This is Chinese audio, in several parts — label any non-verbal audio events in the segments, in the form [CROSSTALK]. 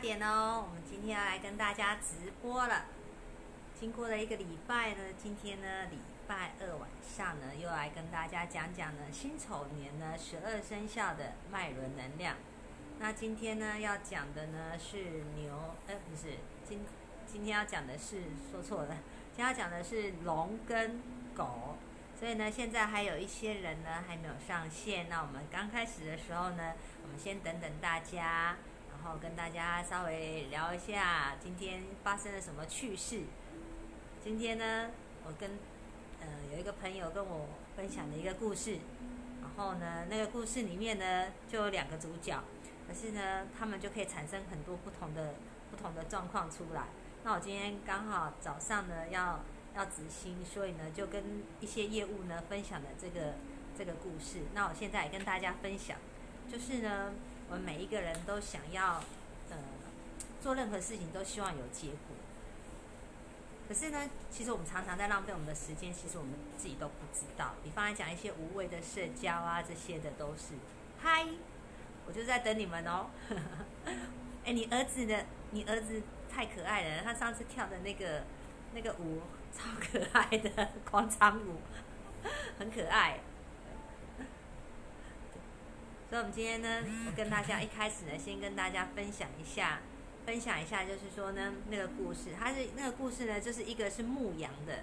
点哦，我们今天要来跟大家直播了。经过了一个礼拜呢，今天呢礼拜二晚上呢，又来跟大家讲讲呢辛丑年呢十二生肖的脉轮能量。那今天呢要讲的呢是牛，呃不是，今今天要讲的是说错了，今天要讲的是龙跟狗。所以呢，现在还有一些人呢还没有上线。那我们刚开始的时候呢，我们先等等大家。然后跟大家稍微聊一下今天发生了什么趣事。今天呢，我跟呃有一个朋友跟我分享了一个故事。然后呢，那个故事里面呢就有两个主角，可是呢，他们就可以产生很多不同的不同的状况出来。那我今天刚好早上呢要要执行，所以呢就跟一些业务呢分享了这个这个故事。那我现在也跟大家分享，就是呢。我们每一个人都想要，呃，做任何事情都希望有结果。可是呢，其实我们常常在浪费我们的时间，其实我们自己都不知道。比方来讲，一些无谓的社交啊，这些的都是。嗨，我就在等你们哦。[LAUGHS] 哎，你儿子的，你儿子太可爱了，他上次跳的那个那个舞超可爱的 [LAUGHS] 广场舞，很可爱。所以，我们今天呢，跟大家一开始呢，先跟大家分享一下，分享一下，就是说呢，那个故事，它是那个故事呢，就是一个是牧羊的，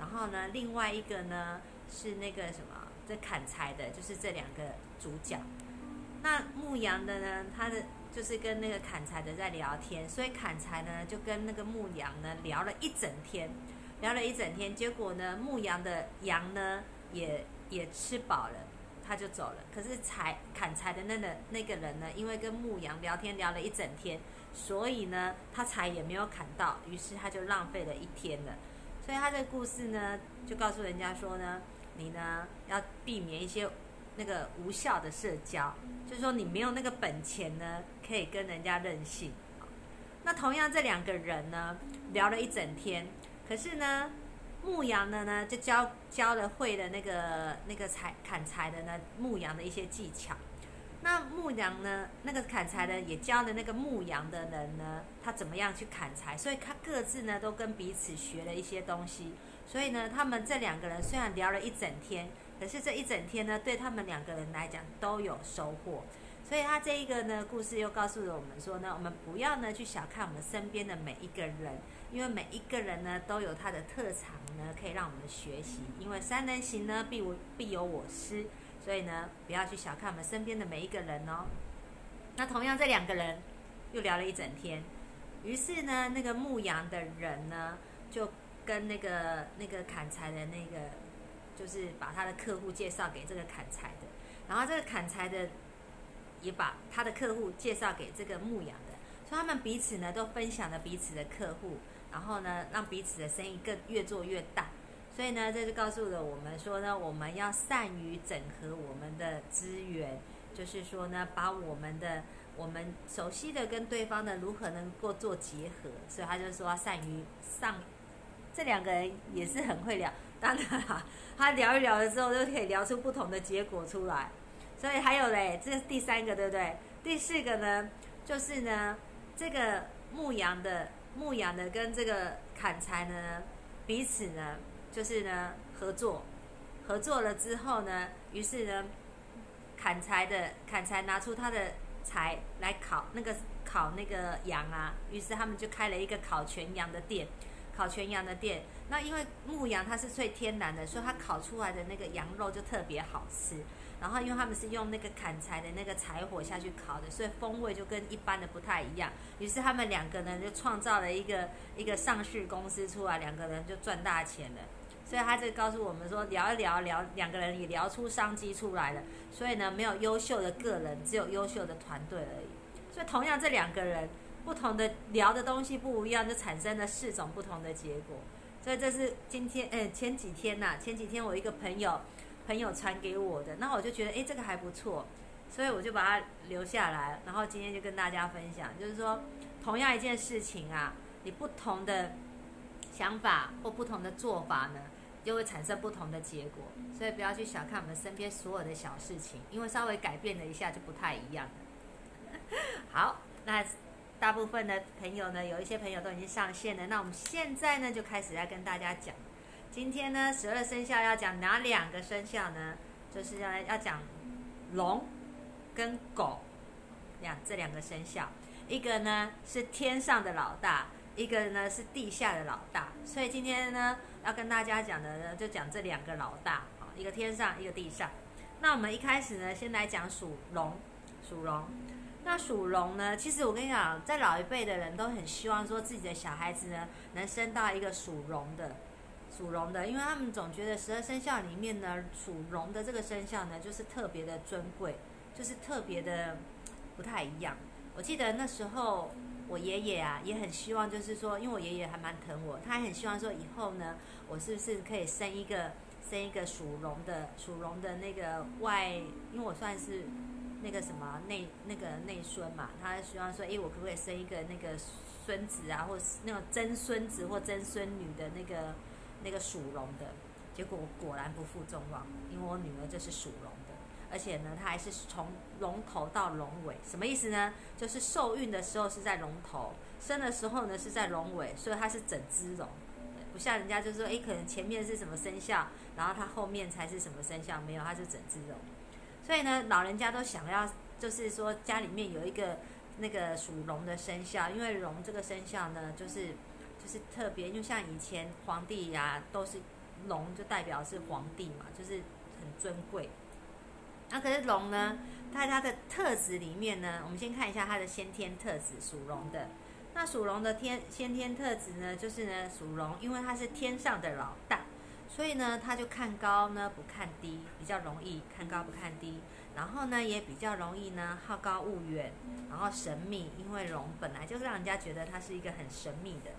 然后呢，另外一个呢是那个什么，这砍柴的，就是这两个主角。那牧羊的呢，他的就是跟那个砍柴的在聊天，所以砍柴呢就跟那个牧羊呢聊了一整天，聊了一整天，结果呢，牧羊的羊呢也也吃饱了。他就走了，可是柴砍柴的那个那个人呢，因为跟牧羊聊天聊了一整天，所以呢，他柴也没有砍到，于是他就浪费了一天了。所以他这个故事呢，就告诉人家说呢，你呢要避免一些那个无效的社交，就是说你没有那个本钱呢，可以跟人家任性。那同样这两个人呢，聊了一整天，可是呢。牧羊的呢，就教教了会的那个那个柴砍柴的呢，牧羊的一些技巧。那牧羊呢，那个砍柴的也教了那个牧羊的人呢，他怎么样去砍柴。所以他各自呢都跟彼此学了一些东西。所以呢，他们这两个人虽然聊了一整天，可是这一整天呢，对他们两个人来讲都有收获。所以他这一个呢故事又告诉了我们说呢，我们不要呢去小看我们身边的每一个人。因为每一个人呢都有他的特长呢，可以让我们学习。因为三人行呢必无必有我师，所以呢不要去小看我们身边的每一个人哦。那同样这两个人又聊了一整天，于是呢那个牧羊的人呢就跟那个那个砍柴的那个，就是把他的客户介绍给这个砍柴的，然后这个砍柴的也把他的客户介绍给这个牧羊的，所以他们彼此呢都分享了彼此的客户。然后呢，让彼此的生意更越做越大。所以呢，这就告诉了我们说呢，我们要善于整合我们的资源，就是说呢，把我们的我们熟悉的跟对方的如何能够做结合。所以他就说善于上，这两个人也是很会聊。当然啦，他聊一聊了之后，就可以聊出不同的结果出来。所以还有嘞，这是第三个，对不对？第四个呢，就是呢，这个牧羊的。牧羊的跟这个砍柴呢，彼此呢就是呢合作，合作了之后呢，于是呢砍柴的砍柴拿出他的柴来烤那个烤那个羊啊，于是他们就开了一个烤全羊的店，烤全羊的店。那因为牧羊它是最天然的，所以它烤出来的那个羊肉就特别好吃。然后，因为他们是用那个砍柴的那个柴火下去烤的，所以风味就跟一般的不太一样。于是他们两个人就创造了一个一个上市公司出来，两个人就赚大钱了。所以他就告诉我们说，聊一聊聊，两个人也聊出商机出来了。所以呢，没有优秀的个人，只有优秀的团队而已。所以同样这两个人不同的聊的东西不一样，就产生了四种不同的结果。所以这是今天，嗯，前几天呐，前几天我一个朋友。朋友传给我的，那我就觉得，哎，这个还不错，所以我就把它留下来。然后今天就跟大家分享，就是说，同样一件事情啊，你不同的想法或不同的做法呢，就会产生不同的结果。所以不要去小看我们身边所有的小事情，因为稍微改变了一下就不太一样。[LAUGHS] 好，那。大部分的朋友呢，有一些朋友都已经上线了。那我们现在呢，就开始要跟大家讲，今天呢，十二生肖要讲哪两个生肖呢？就是要要讲龙跟狗两这两个生肖，一个呢是天上的老大，一个呢是地下的老大。所以今天呢，要跟大家讲的呢，就讲这两个老大啊，一个天上，一个地上。那我们一开始呢，先来讲属龙，属龙。那属龙呢？其实我跟你讲，在老一辈的人都很希望说自己的小孩子呢，能生到一个属龙的，属龙的，因为他们总觉得十二生肖里面呢，属龙的这个生肖呢，就是特别的尊贵，就是特别的不太一样。我记得那时候我爷爷啊，也很希望，就是说，因为我爷爷还蛮疼我，他还很希望说，以后呢，我是不是可以生一个，生一个属龙的，属龙的那个外，因为我算是。那个什么内那个内孙嘛，他希望说，哎，我可不可以生一个那个孙子啊，或是那种曾孙子或曾孙女的那个那个属龙的？结果果然不负众望，因为我女儿就是属龙的，而且呢，她还是从龙头到龙尾，什么意思呢？就是受孕的时候是在龙头，生的时候呢是在龙尾，所以它是整只龙，不像人家就是说，哎，可能前面是什么生肖，然后它后面才是什么生肖，没有，它是整只龙。所以呢，老人家都想要，就是说家里面有一个那个属龙的生肖，因为龙这个生肖呢，就是就是特别，就像以前皇帝呀，都是龙就代表是皇帝嘛，就是很尊贵。那可是龙呢，在它的特质里面呢，我们先看一下它的先天特质，属龙的。那属龙的天先天特质呢，就是呢属龙，因为它是天上的老大。所以呢，它就看高呢不看低，比较容易看高不看低。然后呢，也比较容易呢好高骛远，然后神秘，因为龙本来就是让人家觉得它是一个很神秘的。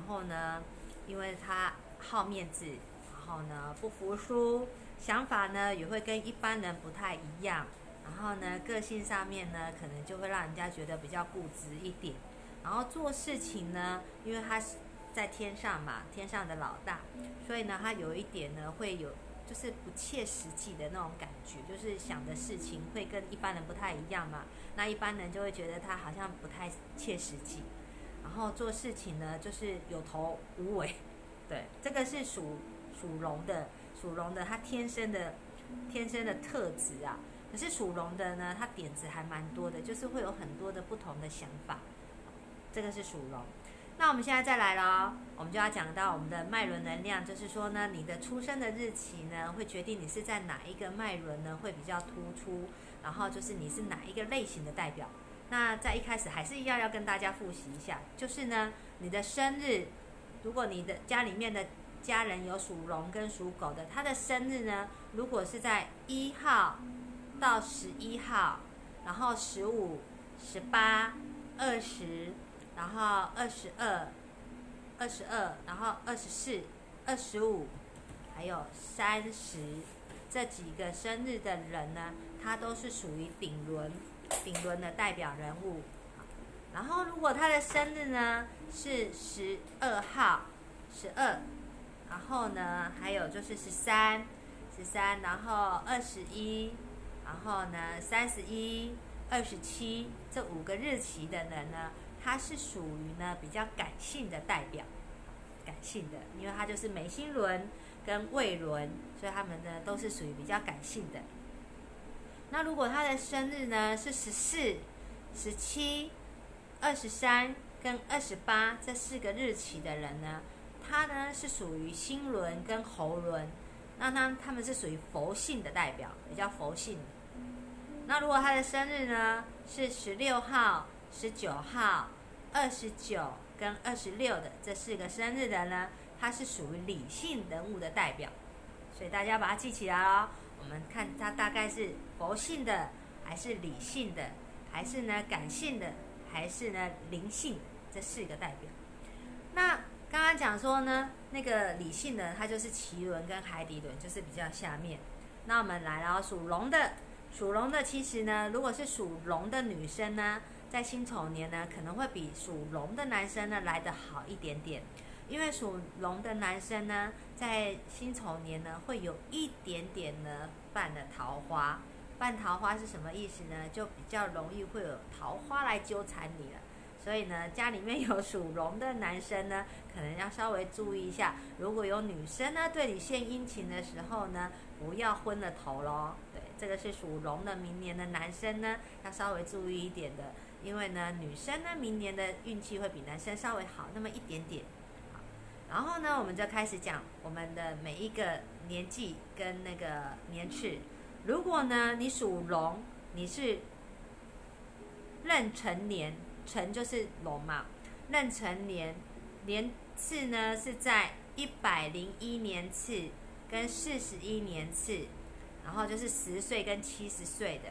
然后呢，因为他好面子，然后呢不服输，想法呢也会跟一般人不太一样。然后呢，个性上面呢可能就会让人家觉得比较固执一点。然后做事情呢，因为他是。在天上嘛，天上的老大，所以呢，他有一点呢，会有就是不切实际的那种感觉，就是想的事情会跟一般人不太一样嘛。那一般人就会觉得他好像不太切实际，然后做事情呢，就是有头无尾。[LAUGHS] 对，这个是属属龙的，属龙的，他天生的天生的特质啊。可是属龙的呢，他点子还蛮多的，就是会有很多的不同的想法。这个是属龙。那我们现在再来了，我们就要讲到我们的脉轮能量，就是说呢，你的出生的日期呢，会决定你是在哪一个脉轮呢会比较突出，然后就是你是哪一个类型的代表。那在一开始还是一样要跟大家复习一下，就是呢，你的生日，如果你的家里面的家人有属龙跟属狗的，他的生日呢，如果是在一号到十一号，然后十五、十八、二十。然后二十二、二十二，然后二十四、二十五，还有三十，这几个生日的人呢，他都是属于顶轮，顶轮的代表人物。然后如果他的生日呢是十二号、十二，然后呢还有就是十三、十三，然后二十一，然后呢三十一、二十七，这五个日期的人呢。他是属于呢比较感性的代表，感性的，因为他就是眉心轮跟胃轮，所以他们呢都是属于比较感性的。那如果他的生日呢是十四、十七、二十三跟二十八这四个日期的人呢，他呢是属于心轮跟喉轮，那他他们是属于佛性的代表，比较佛性。那如果他的生日呢是十六号。十九号、二十九跟二十六的这四个生日的呢，它是属于理性人物的代表，所以大家把它记起来哦。我们看它大概是佛性的，还是理性的，还是呢感性的，还是呢灵性这四个代表。那刚刚讲说呢，那个理性的它就是脐轮跟海底轮，就是比较下面。那我们来了，属龙的，属龙的其实呢，如果是属龙的女生呢。在辛丑年呢，可能会比属龙的男生呢来得好一点点，因为属龙的男生呢，在辛丑年呢会有一点点呢犯了桃花，犯桃花是什么意思呢？就比较容易会有桃花来纠缠你了。所以呢，家里面有属龙的男生呢，可能要稍微注意一下。如果有女生呢对你献殷勤的时候呢，不要昏了头喽。对，这个是属龙的明年的男生呢，要稍微注意一点的。因为呢，女生呢明年的运气会比男生稍微好那么一点点。好，然后呢，我们就开始讲我们的每一个年纪跟那个年次。如果呢你属龙，你是壬辰年，辰就是龙嘛，壬辰年年次呢是在一百零一年次跟四十一年次，然后就是十岁跟七十岁的，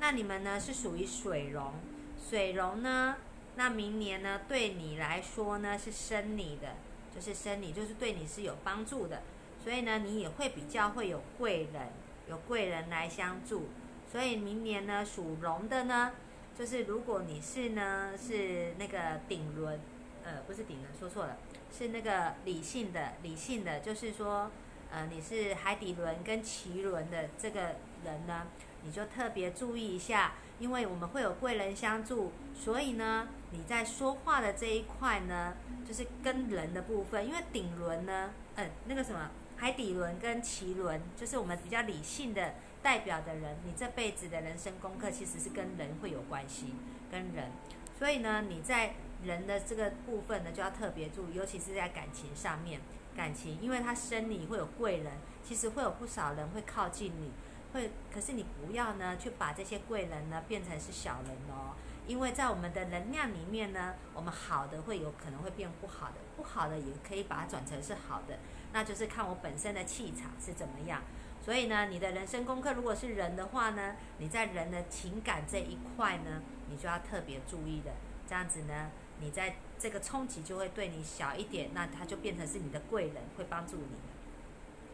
那你们呢是属于水龙。水龙呢，那明年呢，对你来说呢是生你的，就是生你，就是对你是有帮助的，所以呢，你也会比较会有贵人，有贵人来相助。所以明年呢，属龙的呢，就是如果你是呢是那个顶轮，呃，不是顶轮，说错了，是那个理性的，理性的，就是说，呃，你是海底轮跟脐轮的这个人呢，你就特别注意一下。因为我们会有贵人相助，所以呢，你在说话的这一块呢，就是跟人的部分。因为顶轮呢，嗯，那个什么海底轮跟脐轮，就是我们比较理性的代表的人。你这辈子的人生功课其实是跟人会有关系，跟人。所以呢，你在人的这个部分呢，就要特别注意，尤其是在感情上面。感情，因为他生你会有贵人，其实会有不少人会靠近你。会，可是你不要呢，去把这些贵人呢变成是小人哦，因为在我们的能量里面呢，我们好的会有可能会变不好的，不好的也可以把它转成是好的，那就是看我本身的气场是怎么样。所以呢，你的人生功课如果是人的话呢，你在人的情感这一块呢，你就要特别注意的，这样子呢，你在这个冲击就会对你小一点，那它就变成是你的贵人会帮助你。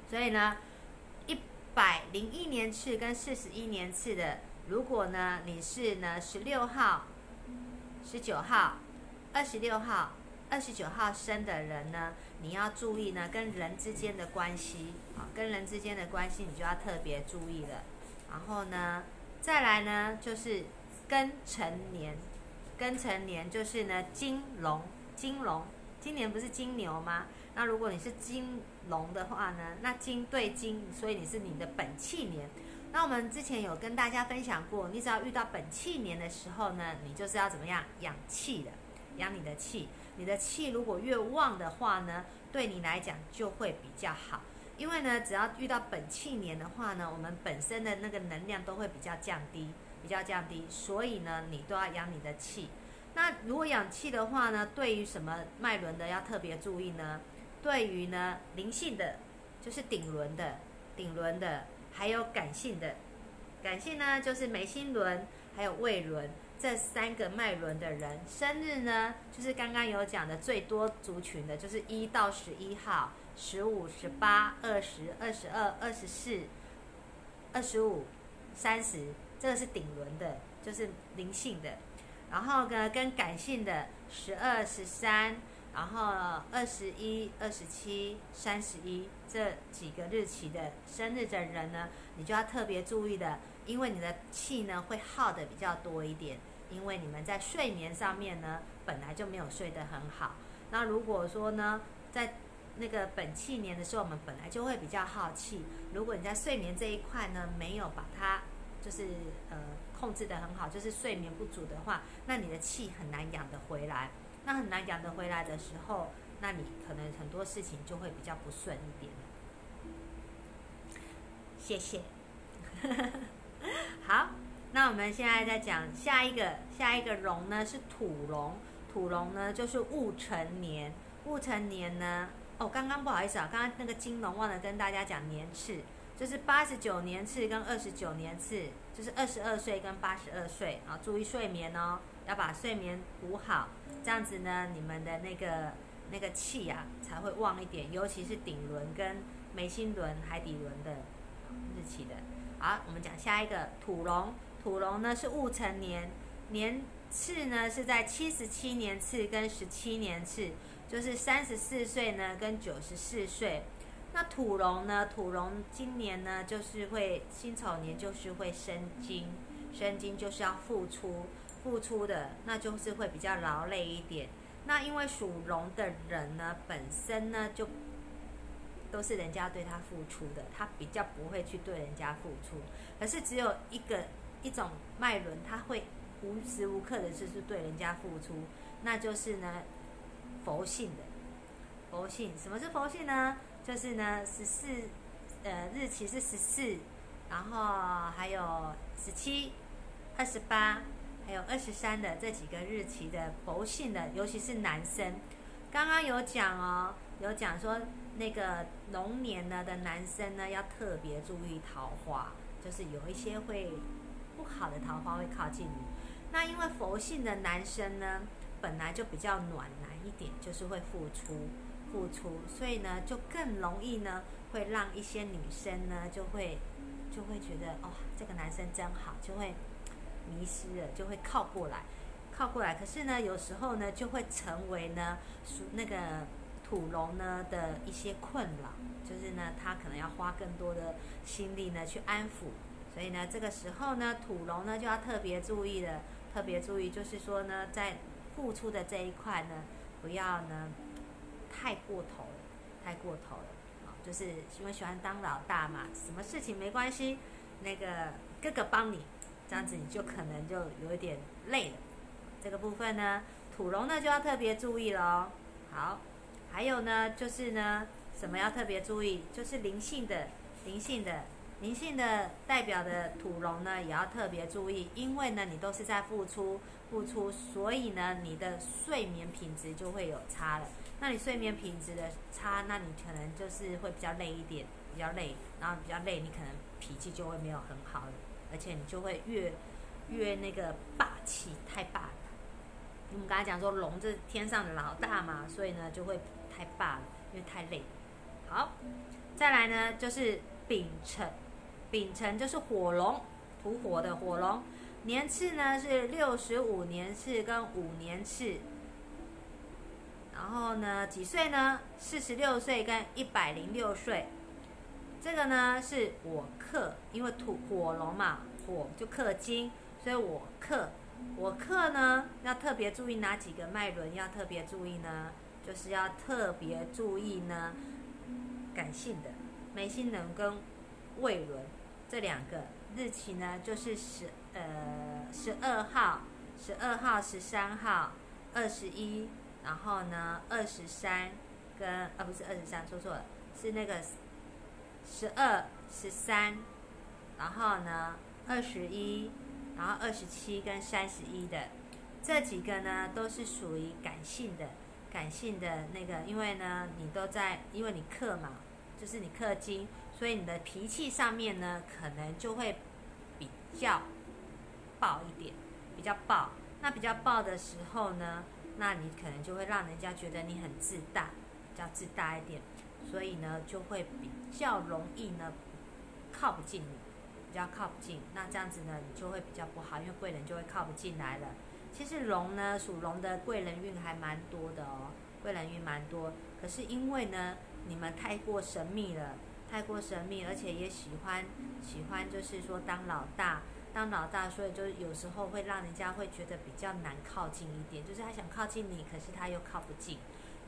所以呢。一百零一年次跟四十一年次的，如果呢你是呢十六号、十九号、二十六号、二十九号生的人呢，你要注意呢跟人之间的关系啊，跟人之间的关系你就要特别注意了。然后呢，再来呢就是庚辰年，庚辰年就是呢金龙，金龙，今年不是金牛吗？那如果你是金龙的话呢？那金对金，所以你是你的本气年。那我们之前有跟大家分享过，你只要遇到本气年的时候呢，你就是要怎么样养气的，养你的气。你的气如果越旺的话呢，对你来讲就会比较好。因为呢，只要遇到本气年的话呢，我们本身的那个能量都会比较降低，比较降低。所以呢，你都要养你的气。那如果养气的话呢，对于什么脉轮的要特别注意呢？对于呢灵性的，就是顶轮的，顶轮的，还有感性的，感性呢就是眉心轮，还有胃轮这三个脉轮的人，生日呢就是刚刚有讲的最多族群的，就是一到十一号，十五、十八、二十二、十二、二十四、二十五、三十，这个是顶轮的，就是灵性的，然后呢跟感性的十二、十三。然后二十一、二十七、三十一这几个日期的生日的人呢，你就要特别注意的，因为你的气呢会耗的比较多一点，因为你们在睡眠上面呢本来就没有睡得很好。那如果说呢，在那个本气年的时候，我们本来就会比较耗气。如果你在睡眠这一块呢没有把它就是呃控制的很好，就是睡眠不足的话，那你的气很难养得回来。那很难养得回来的时候，那你可能很多事情就会比较不顺一点。谢谢。[LAUGHS] 好，那我们现在再讲下一个，下一个龙呢是土龙，土龙呢就是戊辰年，戊辰年呢，哦，刚刚不好意思啊，刚刚那个金龙忘了跟大家讲年次，就是八十九年次跟二十九年次，就是二十二岁跟八十二岁啊，注意睡眠哦。要把睡眠补好，这样子呢，你们的那个那个气呀才会旺一点，尤其是顶轮跟眉心轮、海底轮的日期的。好，我们讲下一个土龙，土龙呢是戊辰年，年次呢是在七十七年次跟十七年次，就是三十四岁呢跟九十四岁。那土龙呢，土龙今年呢就是会辛丑年就是会生金，生金就是要付出。付出的，那就是会比较劳累一点。那因为属龙的人呢，本身呢就都是人家对他付出的，他比较不会去对人家付出。可是只有一个一种脉轮，他会无时无刻的就是对人家付出，那就是呢佛性的佛性。什么是佛性呢？就是呢十四呃日期是十四，然后还有十七、二十八。还有二十三的这几个日期的佛性的，尤其是男生，刚刚有讲哦，有讲说那个龙年呢的男生呢要特别注意桃花，就是有一些会不好的桃花会靠近你。那因为佛性的男生呢本来就比较暖男一点，就是会付出付出，所以呢就更容易呢会让一些女生呢就会就会觉得哦这个男生真好，就会。迷失了就会靠过来，靠过来。可是呢，有时候呢，就会成为呢属那个土龙呢的一些困扰，就是呢，他可能要花更多的心力呢去安抚。所以呢，这个时候呢，土龙呢就要特别注意了，特别注意，就是说呢，在付出的这一块呢，不要呢太过头了，太过头了。啊，就是因为喜欢当老大嘛，什么事情没关系，那个哥哥帮你。这样子你就可能就有一点累了，这个部分呢，土龙呢就要特别注意喽。好，还有呢就是呢，什么要特别注意？就是灵性的、灵性的、灵性的代表的土龙呢，也要特别注意，因为呢你都是在付出、付出，所以呢你的睡眠品质就会有差了。那你睡眠品质的差，那你可能就是会比较累一点，比较累，然后比较累，你可能脾气就会没有很好了。而且你就会越越那个霸气，太霸了。我们刚才讲说龙是天上的老大嘛，所以呢就会太霸了，因为太累。好，再来呢就是丙辰，丙辰就是火龙，土火的火龙，年次呢是六十五年次跟五年次。然后呢几岁呢？四十六岁跟一百零六岁。这个呢是我克，因为土火龙嘛，火就克金，所以我克，我克呢要特别注意哪几个脉轮要特别注意呢？就是要特别注意呢，感性的眉心轮跟胃轮这两个日期呢，就是十呃十二号、十二号、十三号、二十一，然后呢二十三跟啊不是二十三，说错了，是那个。十二、十三，然后呢，二十一，然后二十七跟三十一的这几个呢，都是属于感性的，感性的那个，因为呢，你都在，因为你克嘛，就是你克金，所以你的脾气上面呢，可能就会比较暴一点，比较暴。那比较暴的时候呢，那你可能就会让人家觉得你很自大，比较自大一点。所以呢，就会比较容易呢靠不近你，比较靠不近。那这样子呢，你就会比较不好，因为贵人就会靠不进来了。其实龙呢，属龙的贵人运还蛮多的哦，贵人运蛮多。可是因为呢，你们太过神秘了，太过神秘，而且也喜欢喜欢就是说当老大，当老大，所以就有时候会让人家会觉得比较难靠近一点，就是他想靠近你，可是他又靠不近。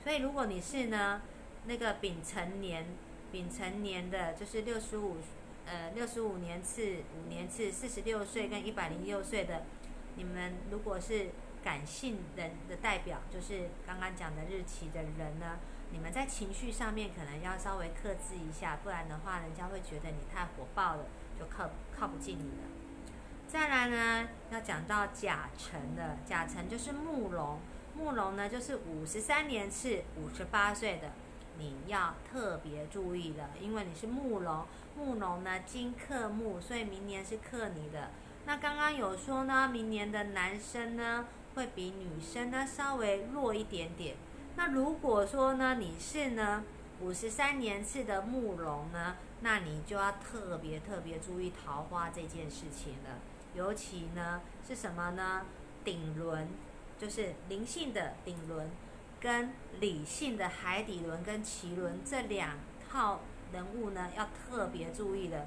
所以如果你是呢？那个丙辰年，丙辰年的就是六十五，呃，六十五年次，五年次，四十六岁跟一百零六岁的，你们如果是感性人的代表，就是刚刚讲的日期的人呢，你们在情绪上面可能要稍微克制一下，不然的话，人家会觉得你太火爆了，就靠靠不近你了。再来呢，要讲到甲辰的，甲辰就是木龙，木龙呢就是五十三年次，五十八岁的。你要特别注意了，因为你是木龙，木龙呢金克木，所以明年是克你的。那刚刚有说呢，明年的男生呢会比女生呢稍微弱一点点。那如果说呢你是呢五十三年次的木龙呢，那你就要特别特别注意桃花这件事情了。尤其呢是什么呢？顶轮，就是灵性的顶轮。跟理性的海底轮跟脐轮这两套人物呢，要特别注意的，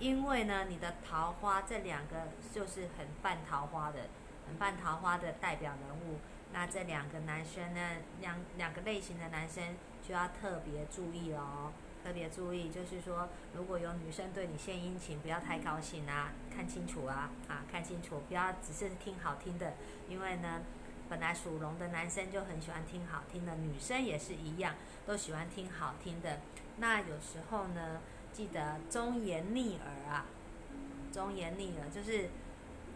因为呢，你的桃花这两个就是很犯桃花的，很犯桃花的代表人物。那这两个男生呢，两两个类型的男生就要特别注意哦，特别注意，就是说如果有女生对你献殷勤，不要太高兴啊，看清楚啊，啊，看清楚，不要只是听好听的，因为呢，本来属龙的男生就很喜欢听好听的，女生也是一样，都喜欢听好听的。那有时候呢，记得忠言逆耳啊，忠言逆耳就是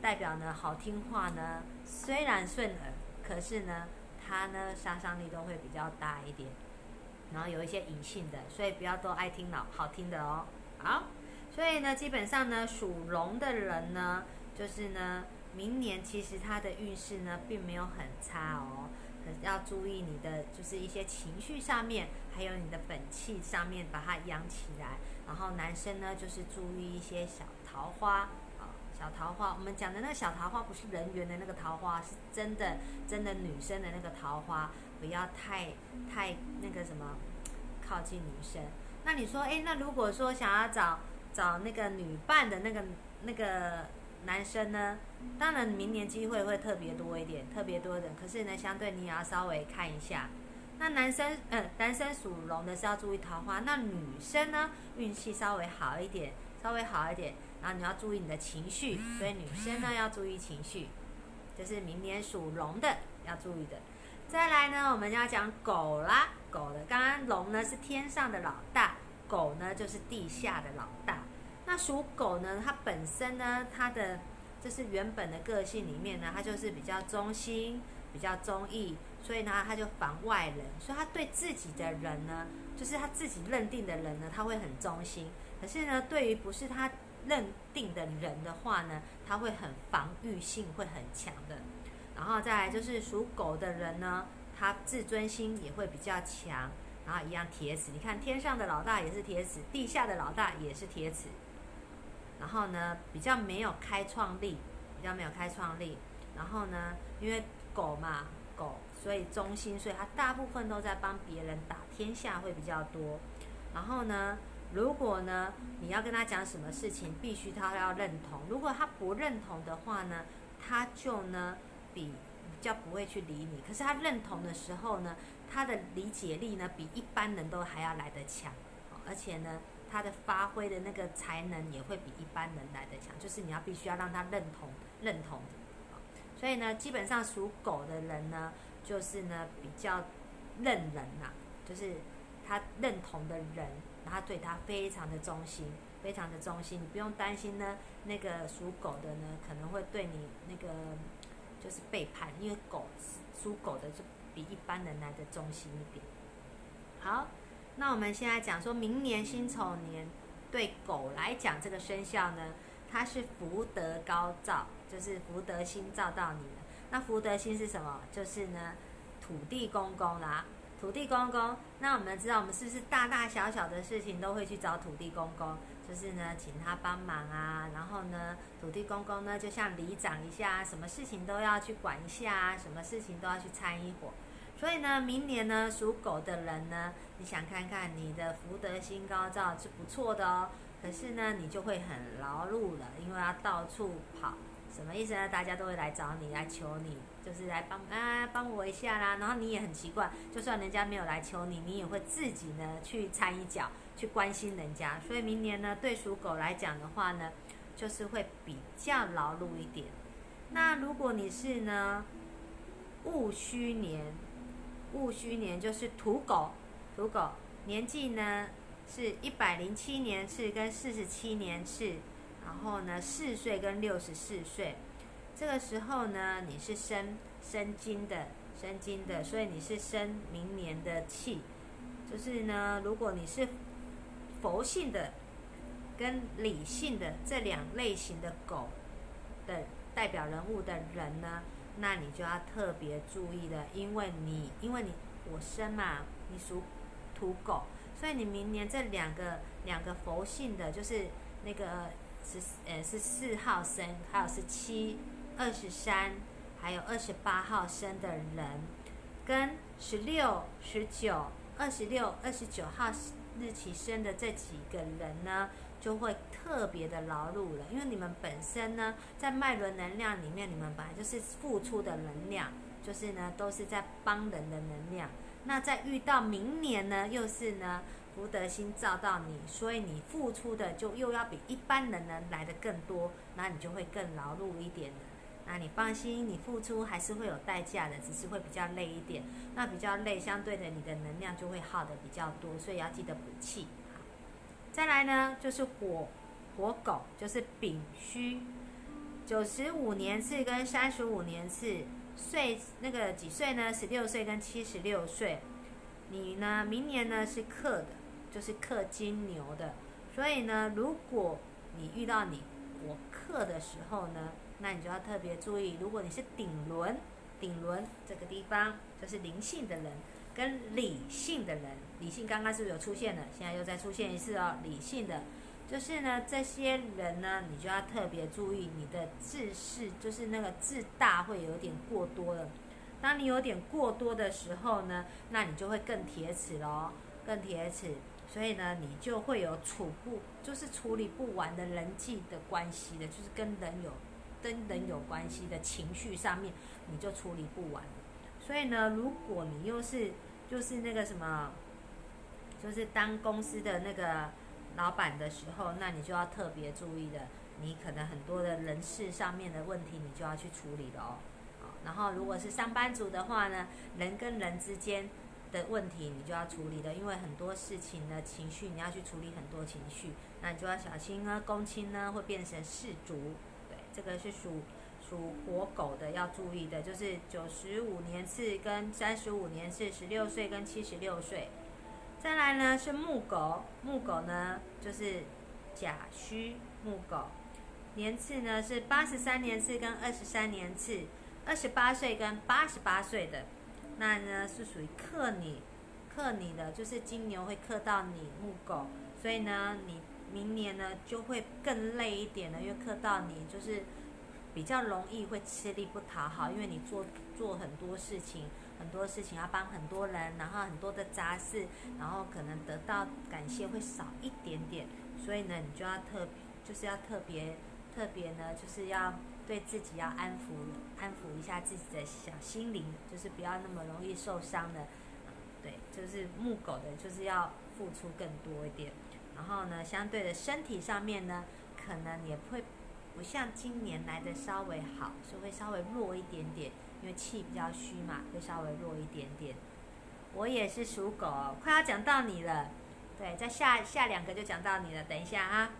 代表呢，好听话呢，虽然顺耳。可是呢，它呢杀伤力都会比较大一点，然后有一些隐性的，所以不要都爱听老好听的哦。好，所以呢，基本上呢，属龙的人呢，就是呢，明年其实他的运势呢，并没有很差哦，可要注意你的就是一些情绪上面，还有你的本气上面，把它养起来。然后男生呢，就是注意一些小桃花。小桃花，我们讲的那个小桃花不是人缘的那个桃花，是真的真的女生的那个桃花，不要太太那个什么靠近女生。那你说，哎，那如果说想要找找那个女伴的那个那个男生呢？当然明年机会会特别多一点，特别多的。可是呢，相对你也要稍微看一下。那男生，嗯，男生属龙的是要注意桃花，那女生呢，运气稍微好一点，稍微好一点。然后你要注意你的情绪，所以女生呢要注意情绪，这是明年属龙的要注意的。再来呢，我们要讲狗啦，狗的。刚刚龙呢是天上的老大，狗呢就是地下的老大。那属狗呢，它本身呢，它的就是原本的个性里面呢，它就是比较忠心、比较忠义，所以呢，它就防外人，所以它对自己的人呢，就是他自己认定的人呢，他会很忠心。可是呢，对于不是他。认定的人的话呢，他会很防御性会很强的，然后再来就是属狗的人呢，他自尊心也会比较强，然后一样铁齿，你看天上的老大也是铁齿，地下的老大也是铁齿，然后呢比较没有开创力，比较没有开创力，然后呢因为狗嘛狗，所以忠心，所以他大部分都在帮别人打天下会比较多，然后呢。如果呢，你要跟他讲什么事情，必须他要认同。如果他不认同的话呢，他就呢比较不会去理你。可是他认同的时候呢，他的理解力呢比一般人都还要来得强，而且呢，他的发挥的那个才能也会比一般人来得强。就是你要必须要让他认同认同。所以呢，基本上属狗的人呢，就是呢比较认人呐，就是他认同的人。他对他非常的忠心，非常的忠心，你不用担心呢。那个属狗的呢，可能会对你那个就是背叛，因为狗属狗的就比一般人来的忠心一点。好，那我们现在讲说明年辛丑年对狗来讲，这个生肖呢，它是福德高照，就是福德星照到你了。那福德星是什么？就是呢，土地公公啦。土地公公，那我们知道，我们是不是大大小小的事情都会去找土地公公？就是呢，请他帮忙啊。然后呢，土地公公呢，就像里长一下，什么事情都要去管一下啊，什么事情都要去参一伙。所以呢，明年呢，属狗的人呢，你想看看你的福德星高照是不错的哦。可是呢，你就会很劳碌了，因为要到处跑。什么意思呢？大家都会来找你，来求你。就是来帮啊帮我一下啦，然后你也很奇怪，就算人家没有来求你，你也会自己呢去掺一脚，去关心人家。所以明年呢，对属狗来讲的话呢，就是会比较劳碌一点。那如果你是呢戊戌年，戊戌年就是土狗，土狗年纪呢是一百零七年次跟四十七年次，然后呢四岁跟六十四岁。这个时候呢，你是生生金的，生金的，所以你是生明年的气。就是呢，如果你是佛性的跟理性的这两类型的狗的代表人物的人呢，那你就要特别注意的，因为你因为你我生嘛，你属土狗，所以你明年这两个两个佛性的，就是那个是呃是四号生，还有是七。二十三，还有二十八号生的人，跟十六、十九、二十六、二十九号日期生的这几个人呢，就会特别的劳碌了，因为你们本身呢，在脉轮能量里面，你们本来就是付出的能量，就是呢，都是在帮人的能量。那在遇到明年呢，又是呢，福德星照到你，所以你付出的就又要比一般人呢来的更多，那你就会更劳碌一点的。那你放心，你付出还是会有代价的，只是会比较累一点。那比较累，相对的你的能量就会耗的比较多，所以要记得补气。再来呢，就是火火狗，就是丙戌，九十五年次跟三十五年次。岁那个几岁呢？十六岁跟七十六岁，你呢？明年呢是克的，就是克金牛的。所以呢，如果你遇到你我克的时候呢，那你就要特别注意。如果你是顶轮，顶轮这个地方就是灵性的人跟理性的人，理性刚刚是不是有出现了？现在又再出现一次哦，理性的。就是呢，这些人呢，你就要特别注意你的自视，就是那个自大会有点过多了。当你有点过多的时候呢，那你就会更铁齿喽，更铁齿。所以呢，你就会有处不，就是处理不完的人际的关系的，就是跟人有跟人有关系的情绪上面，你就处理不完。所以呢，如果你又是就是那个什么，就是当公司的那个。老板的时候，那你就要特别注意的，你可能很多的人事上面的问题，你就要去处理的哦。然后如果是上班族的话呢，人跟人之间的问题，你就要处理的，因为很多事情的情绪，你要去处理很多情绪，那你就要小心啊，公亲呢会变成世族。这个是属属火狗的要注意的，就是九十五年次跟三十五年次，十六岁跟七十六岁。再来呢是木狗，木狗呢就是甲戌木狗，年次呢是八十三年次跟二十三年次，二十八岁跟八十八岁的，那呢是属于克你，克你的就是金牛会克到你木狗，所以呢你明年呢就会更累一点了，因为克到你就是比较容易会吃力不讨好，因为你做做很多事情。很多事情要帮很多人，然后很多的杂事，然后可能得到感谢会少一点点，所以呢，你就要特，就是要特别特别呢，就是要对自己要安抚安抚一下自己的小心灵，就是不要那么容易受伤的，对，就是木狗的，就是要付出更多一点，然后呢，相对的身体上面呢，可能也会不像今年来的稍微好，是会稍微弱一点点。因为气比较虚嘛，会稍微弱一点点。我也是属狗，快要讲到你了。对，在下下两个就讲到你了，等一下啊。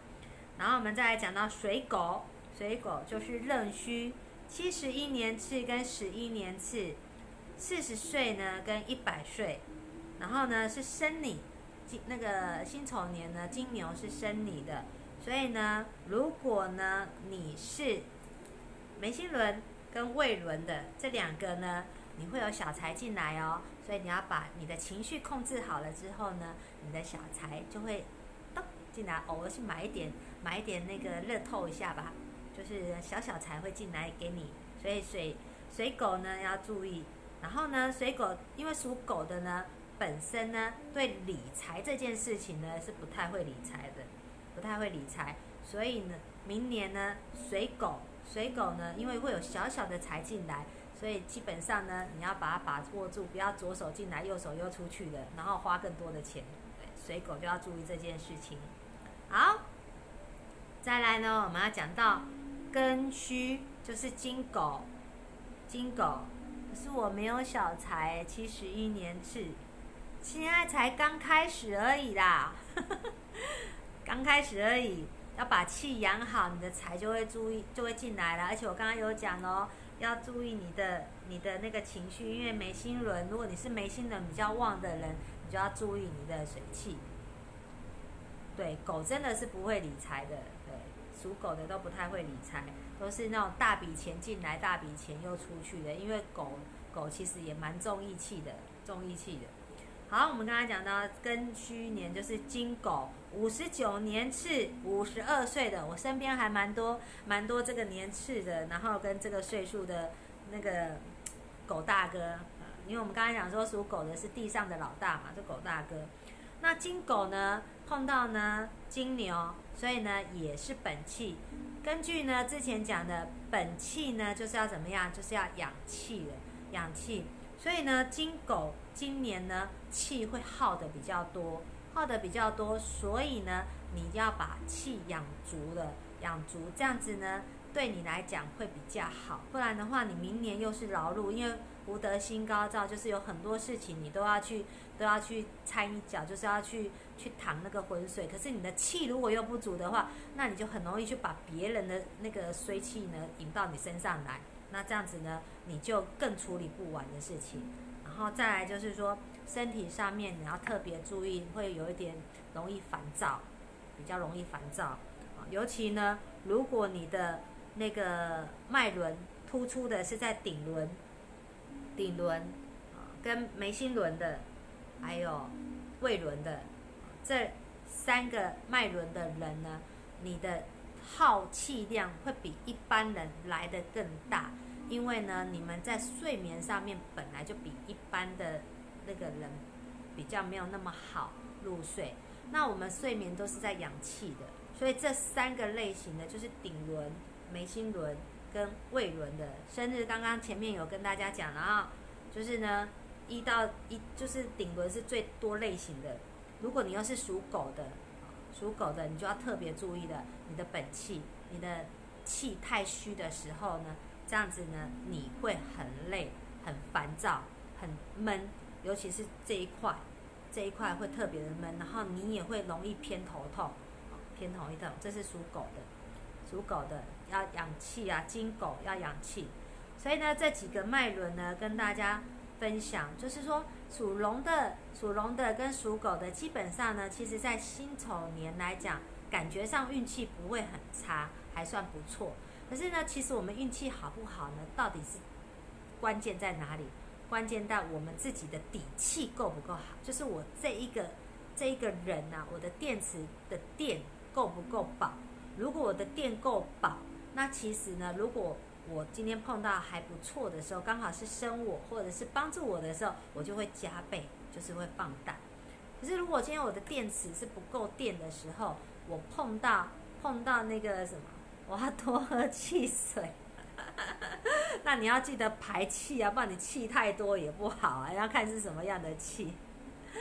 然后我们再来讲到水狗，水狗就是壬戌，七十一年次跟十一年次，四十岁呢跟一百岁。然后呢是生你，金那个辛丑年呢金牛是生你的，所以呢如果呢你是眉心轮。跟胃轮的这两个呢，你会有小财进来哦，所以你要把你的情绪控制好了之后呢，你的小财就会咚进来，偶尔去买一点买一点那个乐透一下吧，就是小小财会进来给你。所以水水狗呢要注意，然后呢水狗因为属狗的呢，本身呢对理财这件事情呢是不太会理财的，不太会理财，所以呢明年呢水狗。水狗呢，因为会有小小的财进来，所以基本上呢，你要把它把握住，不要左手进来，右手又出去的，然后花更多的钱。对，水狗就要注意这件事情。好，再来呢，我们要讲到庚戌，就是金狗，金狗。可是我没有小财，七十一年次，现在才刚开始而已啦，[LAUGHS] 刚开始而已。要把气养好，你的财就会注意就会进来了。而且我刚刚有讲哦，要注意你的你的那个情绪，因为眉心轮，如果你是眉心轮比较旺的人，你就要注意你的水气。对，狗真的是不会理财的，对，属狗的都不太会理财，都是那种大笔钱进来，大笔钱又出去的。因为狗狗其实也蛮重义气的，重义气的。好，我们刚才讲到庚戌年就是金狗，五十九年次，五十二岁的，我身边还蛮多蛮多这个年次的，然后跟这个岁数的那个狗大哥，因为我们刚才讲说属狗的是地上的老大嘛，这狗大哥。那金狗呢碰到呢金牛，所以呢也是本气。根据呢之前讲的本气呢就是要怎么样，就是要养气的，养气。所以呢金狗今年呢气会耗的比较多，耗的比较多，所以呢你要把气养足了，养足这样子呢对你来讲会比较好。不然的话你明年又是劳碌，因为福德心高照，就是有很多事情你都要去都要去掺一脚，就是要去去淌那个浑水。可是你的气如果又不足的话，那你就很容易去把别人的那个衰气呢引到你身上来。那这样子呢，你就更处理不完的事情。然后再来就是说，身体上面你要特别注意，会有一点容易烦躁，比较容易烦躁啊。尤其呢，如果你的那个脉轮突出的是在顶轮。顶轮啊，跟眉心轮的，还有胃轮的这三个脉轮的人呢，你的耗气量会比一般人来的更大，因为呢，你们在睡眠上面本来就比一般的那个人比较没有那么好入睡。那我们睡眠都是在养气的，所以这三个类型的就是顶轮、眉心轮。跟胃轮的生日，刚刚前面有跟大家讲了啊，就是呢，一到一就是顶轮是最多类型的。如果你又是属狗的，属狗的你就要特别注意的，你的本气，你的气太虚的时候呢，这样子呢，你会很累、很烦躁、很闷，尤其是这一块，这一块会特别的闷，然后你也会容易偏头痛，偏头痛，这是属狗的，属狗的。要养气啊，金狗要养气，所以呢，这几个脉轮呢，跟大家分享，就是说属龙的、属龙的跟属狗的，基本上呢，其实在辛丑年来讲，感觉上运气不会很差，还算不错。可是呢，其实我们运气好不好呢？到底是关键在哪里？关键在我们自己的底气够不够好？就是我这一个这一个人呐，我的电池的电够不够饱？如果我的电够饱，那其实呢，如果我今天碰到还不错的时候，刚好是生我或者是帮助我的时候，我就会加倍，就是会放大。可是如果今天我的电池是不够电的时候，我碰到碰到那个什么，我要多喝汽水。[LAUGHS] 那你要记得排气啊，不然你气太多也不好啊。要看是什么样的气。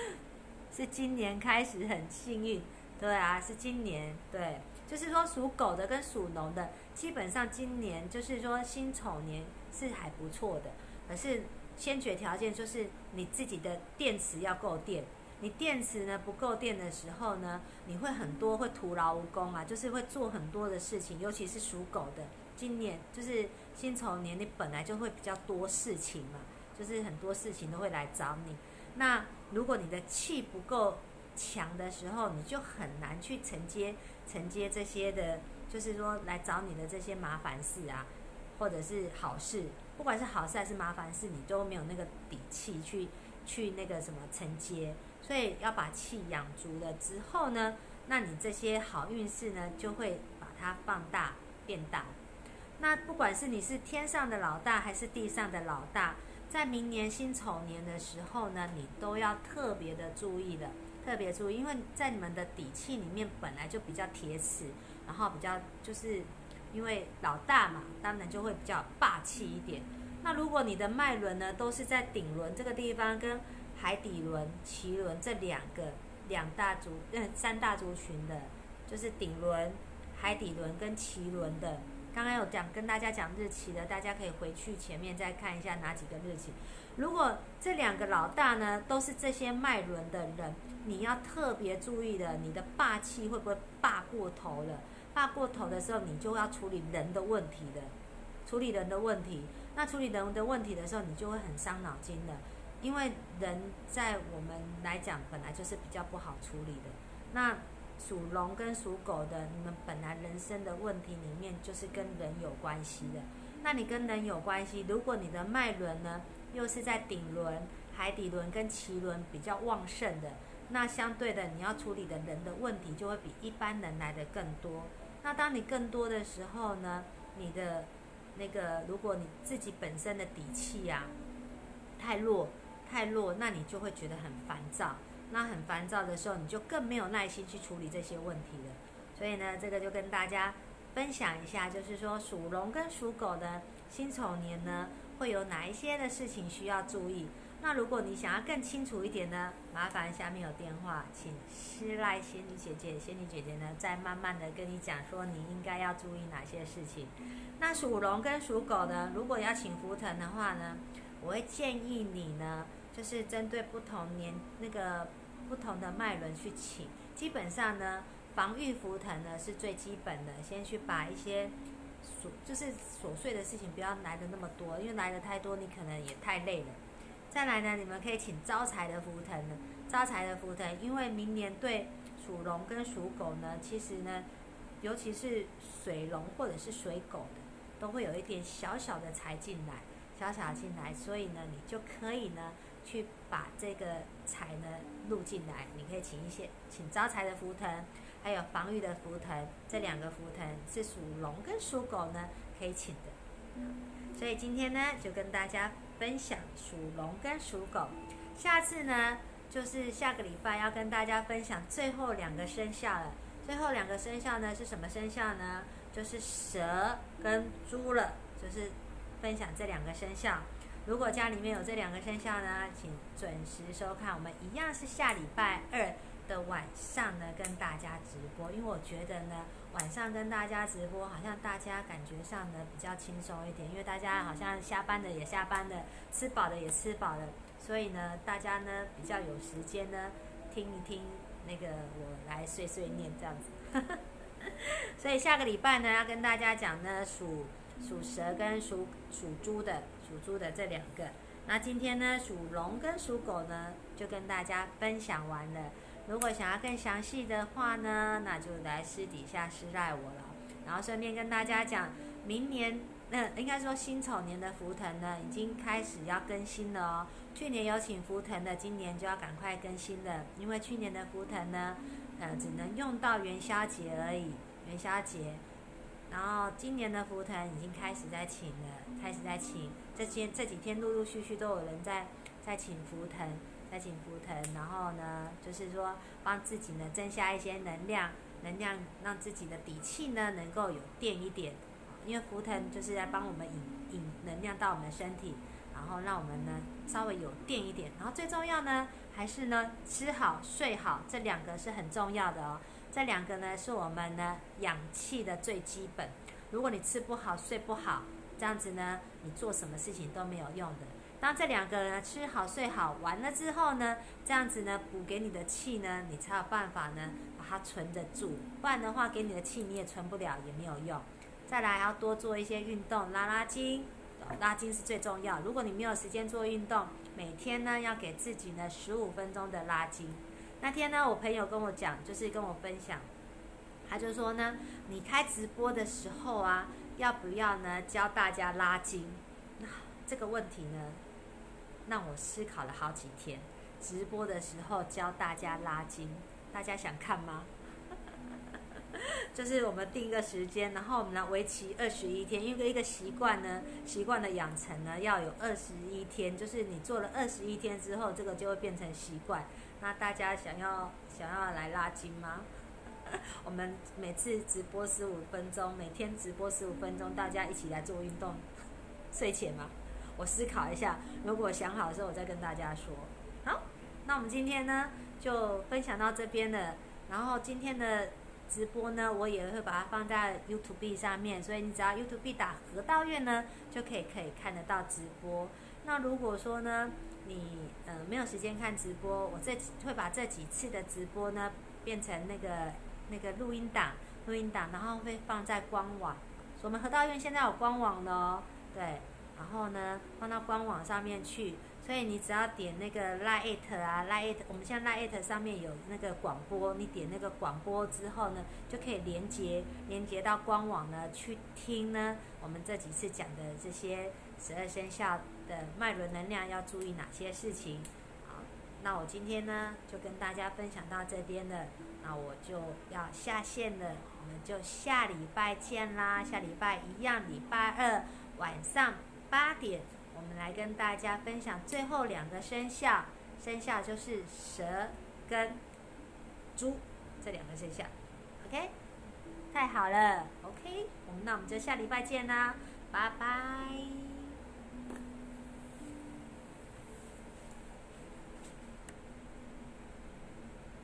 [LAUGHS] 是今年开始很幸运，对啊，是今年对。就是说，属狗的跟属龙的，基本上今年就是说辛丑年是还不错的。可是先决条件就是你自己的电池要够电。你电池呢不够电的时候呢，你会很多会徒劳无功啊，就是会做很多的事情。尤其是属狗的，今年就是辛丑年，你本来就会比较多事情嘛，就是很多事情都会来找你。那如果你的气不够强的时候，你就很难去承接。承接这些的，就是说来找你的这些麻烦事啊，或者是好事，不管是好事还是麻烦事，你都没有那个底气去去那个什么承接，所以要把气养足了之后呢，那你这些好运势呢就会把它放大变大。那不管是你是天上的老大还是地上的老大，在明年辛丑年的时候呢，你都要特别的注意了。特别注意，因为在你们的底气里面本来就比较铁齿，然后比较就是因为老大嘛，当然就会比较霸气一点。那如果你的脉轮呢都是在顶轮这个地方，跟海底轮、脐轮这两个两大族、嗯三大族群的，就是顶轮、海底轮跟脐轮的。刚刚有讲跟大家讲日期的，大家可以回去前面再看一下哪几个日期。如果这两个老大呢都是这些脉轮的人。你要特别注意的，你的霸气会不会霸过头了？霸过头的时候，你就要处理人的问题的，处理人的问题。那处理人的问题的时候，你就会很伤脑筋的，因为人在我们来讲本来就是比较不好处理的。那属龙跟属狗的，你们本来人生的问题里面就是跟人有关系的。那你跟人有关系，如果你的脉轮呢又是在顶轮、海底轮跟脐轮比较旺盛的。那相对的，你要处理的人的问题就会比一般人来的更多。那当你更多的时候呢，你的那个，如果你自己本身的底气呀太弱太弱，那你就会觉得很烦躁。那很烦躁的时候，你就更没有耐心去处理这些问题了。所以呢，这个就跟大家分享一下，就是说属龙跟属狗的辛丑年呢，会有哪一些的事情需要注意。那如果你想要更清楚一点呢，麻烦下面有电话，请施赖仙女姐姐，仙女姐姐呢再慢慢的跟你讲说你应该要注意哪些事情。那属龙跟属狗呢，如果要请福腾的话呢，我会建议你呢，就是针对不同年那个不同的脉轮去请。基本上呢，防御福腾呢是最基本的，先去把一些琐就是琐碎的事情不要来的那么多，因为来的太多你可能也太累了。再来呢，你们可以请招财的福腾呢，招财的福腾，因为明年对属龙跟属狗呢，其实呢，尤其是水龙或者是水狗的，都会有一点小小的财进来，小小进来，所以呢，你就可以呢，去把这个财呢录进来。你可以请一些，请招财的福腾，还有防御的福腾，这两个福腾是属龙跟属狗呢可以请的。所以今天呢，就跟大家。分享属龙跟属狗，下次呢就是下个礼拜要跟大家分享最后两个生肖了。最后两个生肖呢是什么生肖呢？就是蛇跟猪了。就是分享这两个生肖。如果家里面有这两个生肖呢，请准时收看。我们一样是下礼拜二的晚上呢跟大家直播，因为我觉得呢。晚上跟大家直播，好像大家感觉上呢比较轻松一点，因为大家好像下班的也下班了，吃饱的也吃饱了，所以呢，大家呢比较有时间呢听一听那个我来碎碎念这样子。[LAUGHS] 所以下个礼拜呢要跟大家讲呢属属蛇跟属属猪的属猪的这两个，那今天呢属龙跟属狗呢就跟大家分享完了。如果想要更详细的话呢，那就来私底下私赖我了。然后顺便跟大家讲，明年那应该说辛丑年的福腾呢，已经开始要更新了哦。去年有请福腾的，今年就要赶快更新了，因为去年的福腾呢，呃，只能用到元宵节而已，元宵节。然后今年的福腾已经开始在请了，开始在请。这些这几天陆陆续续都有人在在请福腾。在请福腾，然后呢，就是说帮自己呢增加一些能量，能量让自己的底气呢能够有电一点，因为福腾就是在帮我们引引能量到我们身体，然后让我们呢稍微有电一点。然后最重要呢还是呢吃好睡好，这两个是很重要的哦。这两个呢是我们呢氧气的最基本。如果你吃不好睡不好，这样子呢你做什么事情都没有用的。当这两个人吃好睡好完了之后呢，这样子呢补给你的气呢，你才有办法呢把它存得住，不然的话给你的气你也存不了，也没有用。再来要多做一些运动，拉拉筋，拉筋是最重要。如果你没有时间做运动，每天呢要给自己呢十五分钟的拉筋。那天呢我朋友跟我讲，就是跟我分享，他就说呢，你开直播的时候啊，要不要呢教大家拉筋？那这个问题呢？让我思考了好几天。直播的时候教大家拉筋，大家想看吗？[LAUGHS] 就是我们定一个时间，然后我们来为期二十一天。因为一个习惯呢，习惯的养成呢，要有二十一天。就是你做了二十一天之后，这个就会变成习惯。那大家想要想要来拉筋吗？[LAUGHS] 我们每次直播十五分钟，每天直播十五分钟，大家一起来做运动，睡前嘛？我思考一下，如果想好的时候，我再跟大家说。好，那我们今天呢就分享到这边了。然后今天的直播呢，我也会把它放在 YouTube 上面，所以你只要 YouTube 打河道院呢，就可以可以看得到直播。那如果说呢，你呃没有时间看直播，我这会把这几次的直播呢变成那个那个录音档，录音档，然后会放在官网。我们河道院现在有官网的哦，对。然后呢，放到官网上面去，所以你只要点那个 Lite 啊，Lite，我们现在 Lite 上面有那个广播，你点那个广播之后呢，就可以连接连接到官网呢，去听呢我们这几次讲的这些十二生肖的脉轮能量要注意哪些事情。好，那我今天呢就跟大家分享到这边了，那我就要下线了，我们就下礼拜见啦，下礼拜一样，礼拜二晚上。八点，我们来跟大家分享最后两个生肖，生肖就是蛇跟猪这两个生肖，OK，太好了，OK，我们那我们就下礼拜见啦，拜拜。